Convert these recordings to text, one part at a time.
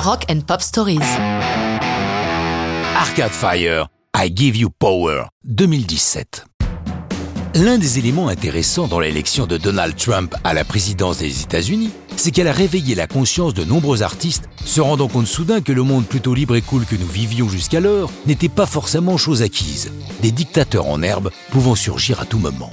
Rock and Pop Stories. Arcade Fire, I Give You Power, 2017. L'un des éléments intéressants dans l'élection de Donald Trump à la présidence des États-Unis, c'est qu'elle a réveillé la conscience de nombreux artistes, se rendant compte soudain que le monde plutôt libre et cool que nous vivions jusqu'alors n'était pas forcément chose acquise, des dictateurs en herbe pouvant surgir à tout moment.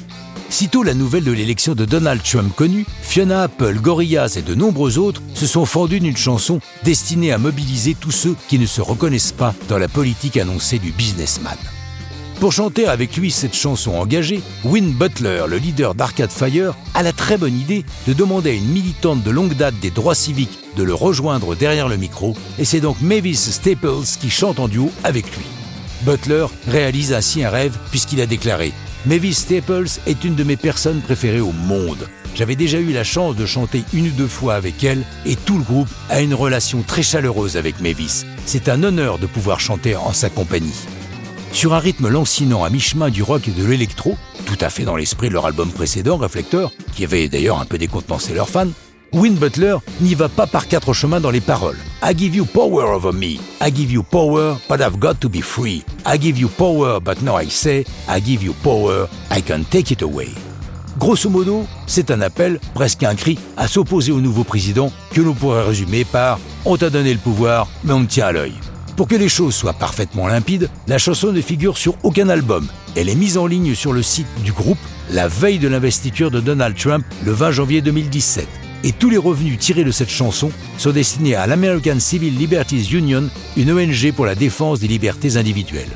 Sitôt la nouvelle de l'élection de Donald Trump connue, Fiona Apple, Gorillaz et de nombreux autres se sont fendus d'une chanson destinée à mobiliser tous ceux qui ne se reconnaissent pas dans la politique annoncée du businessman. Pour chanter avec lui cette chanson engagée, Win Butler, le leader d'Arcade Fire, a la très bonne idée de demander à une militante de longue date des droits civiques de le rejoindre derrière le micro, et c'est donc Mavis Staples qui chante en duo avec lui. Butler réalise ainsi un rêve puisqu'il a déclaré Mavis Staples est une de mes personnes préférées au monde. J'avais déjà eu la chance de chanter une ou deux fois avec elle et tout le groupe a une relation très chaleureuse avec Mavis. C'est un honneur de pouvoir chanter en sa compagnie. Sur un rythme lancinant à mi-chemin du rock et de l'électro, tout à fait dans l'esprit de leur album précédent, Reflector, qui avait d'ailleurs un peu décontenancé leurs fans, Win Butler n'y va pas par quatre chemins dans les paroles. I give you power over me. I give you power, but I've got to be free. I give you power, but now I say, I give you power, I can take it away. Grosso modo, c'est un appel, presque un cri, à s'opposer au nouveau président que l'on pourrait résumer par On t'a donné le pouvoir, mais on me tient à l'œil. Pour que les choses soient parfaitement limpides, la chanson ne figure sur aucun album. Elle est mise en ligne sur le site du groupe la veille de l'investiture de Donald Trump le 20 janvier 2017 et tous les revenus tirés de cette chanson sont destinés à l'American Civil Liberties Union, une ONG pour la défense des libertés individuelles.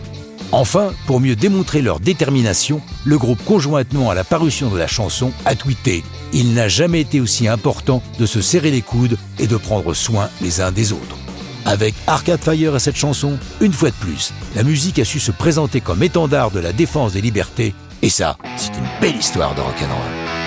Enfin, pour mieux démontrer leur détermination, le groupe conjointement à la parution de la chanson a tweeté Il n'a jamais été aussi important de se serrer les coudes et de prendre soin les uns des autres. Avec Arcade Fire et cette chanson, une fois de plus, la musique a su se présenter comme étendard de la défense des libertés, et ça, c'est une belle histoire de rock'n'roll.